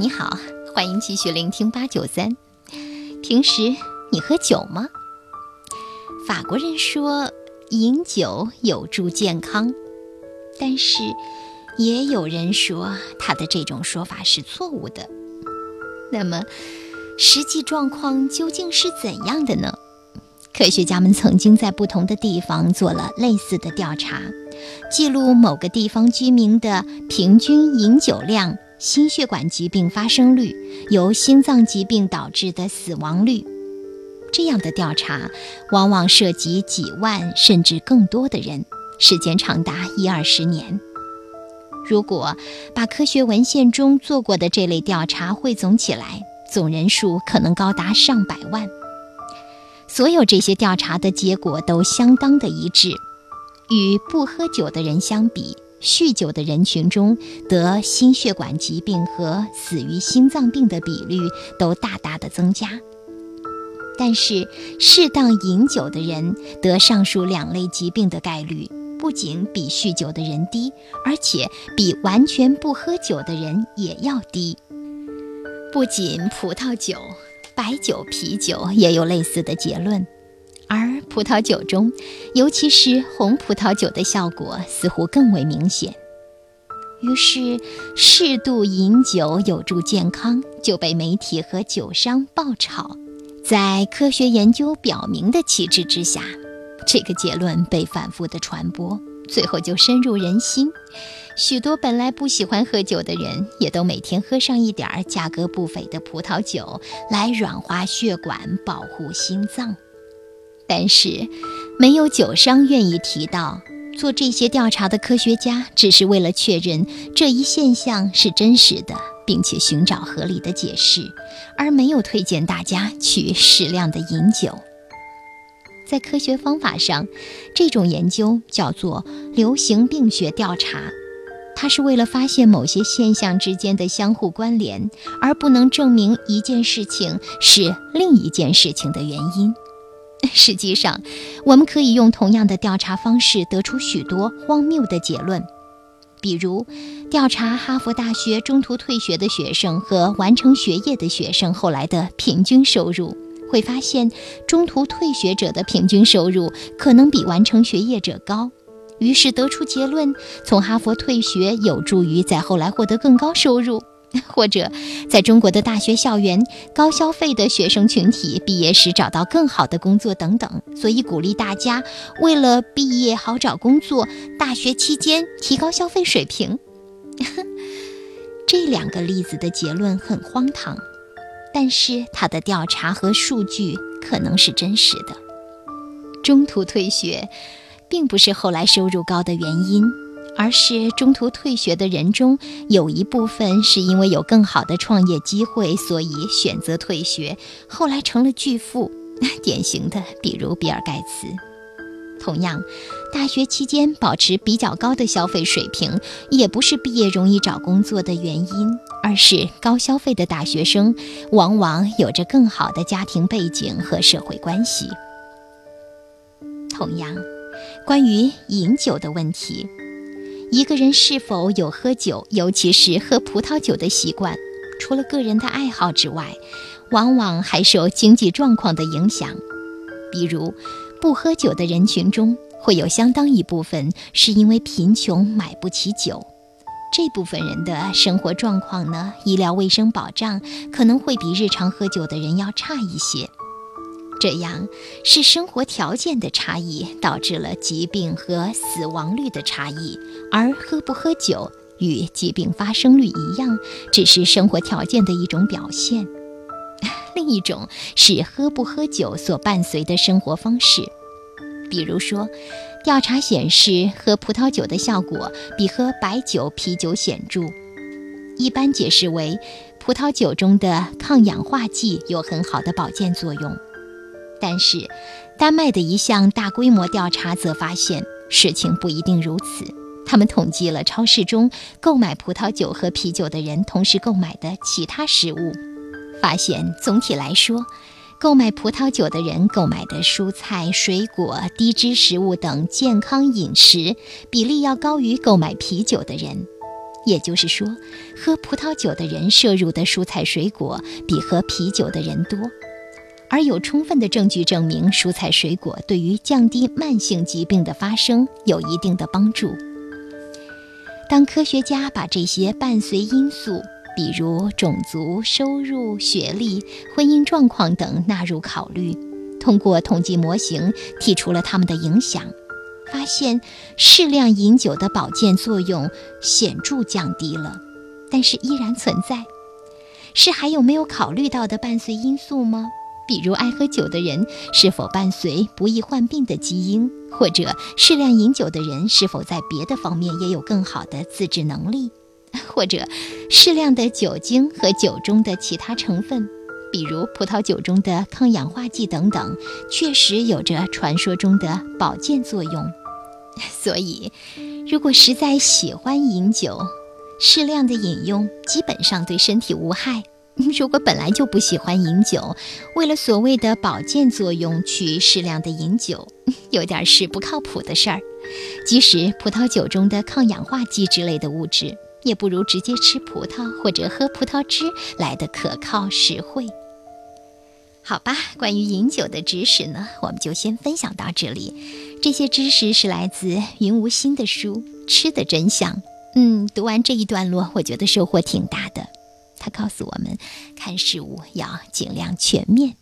你好，欢迎继续聆听八九三。平时你喝酒吗？法国人说饮酒有助健康，但是也有人说他的这种说法是错误的。那么，实际状况究竟是怎样的呢？科学家们曾经在不同的地方做了类似的调查，记录某个地方居民的平均饮酒量、心血管疾病发生率、由心脏疾病导致的死亡率。这样的调查往往涉及几万甚至更多的人，时间长达一二十年。如果把科学文献中做过的这类调查汇总起来，总人数可能高达上百万。所有这些调查的结果都相当的一致，与不喝酒的人相比，酗酒的人群中得心血管疾病和死于心脏病的比率都大大的增加。但是，适当饮酒的人得上述两类疾病的概率不仅比酗酒的人低，而且比完全不喝酒的人也要低。不仅葡萄酒。白酒、啤酒也有类似的结论，而葡萄酒中，尤其是红葡萄酒的效果似乎更为明显。于是，适度饮酒有助健康就被媒体和酒商爆炒。在科学研究表明的旗帜之下，这个结论被反复的传播，最后就深入人心。许多本来不喜欢喝酒的人，也都每天喝上一点儿价格不菲的葡萄酒，来软化血管，保护心脏。但是，没有酒商愿意提到，做这些调查的科学家只是为了确认这一现象是真实的，并且寻找合理的解释，而没有推荐大家去适量的饮酒。在科学方法上，这种研究叫做流行病学调查。它是为了发现某些现象之间的相互关联，而不能证明一件事情是另一件事情的原因。实际上，我们可以用同样的调查方式得出许多荒谬的结论，比如调查哈佛大学中途退学的学生和完成学业的学生后来的平均收入，会发现中途退学者的平均收入可能比完成学业者高。于是得出结论：从哈佛退学有助于在后来获得更高收入，或者在中国的大学校园，高消费的学生群体毕业时找到更好的工作等等。所以鼓励大家为了毕业好找工作，大学期间提高消费水平。这两个例子的结论很荒唐，但是他的调查和数据可能是真实的。中途退学。并不是后来收入高的原因，而是中途退学的人中有一部分是因为有更好的创业机会，所以选择退学，后来成了巨富。典型的，比如比尔盖茨。同样，大学期间保持比较高的消费水平，也不是毕业容易找工作的原因，而是高消费的大学生往往有着更好的家庭背景和社会关系。同样。关于饮酒的问题，一个人是否有喝酒，尤其是喝葡萄酒的习惯，除了个人的爱好之外，往往还受经济状况的影响。比如，不喝酒的人群中，会有相当一部分是因为贫穷买不起酒。这部分人的生活状况呢，医疗卫生保障可能会比日常喝酒的人要差一些。这样是生活条件的差异导致了疾病和死亡率的差异，而喝不喝酒与疾病发生率一样，只是生活条件的一种表现。另一种是喝不喝酒所伴随的生活方式，比如说，调查显示喝葡萄酒的效果比喝白酒、啤酒显著，一般解释为葡萄酒中的抗氧化剂有很好的保健作用。但是，丹麦的一项大规模调查则发现，事情不一定如此。他们统计了超市中购买葡萄酒和啤酒的人同时购买的其他食物，发现总体来说，购买葡萄酒的人购买的蔬菜、水果、低脂食物等健康饮食比例要高于购买啤酒的人。也就是说，喝葡萄酒的人摄入的蔬菜水果比喝啤酒的人多。而有充分的证据证明，蔬菜水果对于降低慢性疾病的发生有一定的帮助。当科学家把这些伴随因素，比如种族、收入、学历、婚姻状况等纳入考虑，通过统计模型剔除了它们的影响，发现适量饮酒的保健作用显著降低了，但是依然存在。是还有没有考虑到的伴随因素吗？比如爱喝酒的人是否伴随不易患病的基因，或者适量饮酒的人是否在别的方面也有更好的自制能力，或者适量的酒精和酒中的其他成分，比如葡萄酒中的抗氧化剂等等，确实有着传说中的保健作用。所以，如果实在喜欢饮酒，适量的饮用基本上对身体无害。如果本来就不喜欢饮酒，为了所谓的保健作用去适量的饮酒，有点是不靠谱的事儿。即使葡萄酒中的抗氧化剂之类的物质，也不如直接吃葡萄或者喝葡萄汁来的可靠实惠。好吧，关于饮酒的知识呢，我们就先分享到这里。这些知识是来自云无心的书《吃的真相》。嗯，读完这一段落，我觉得收获挺大的。他告诉我们，看事物要尽量全面。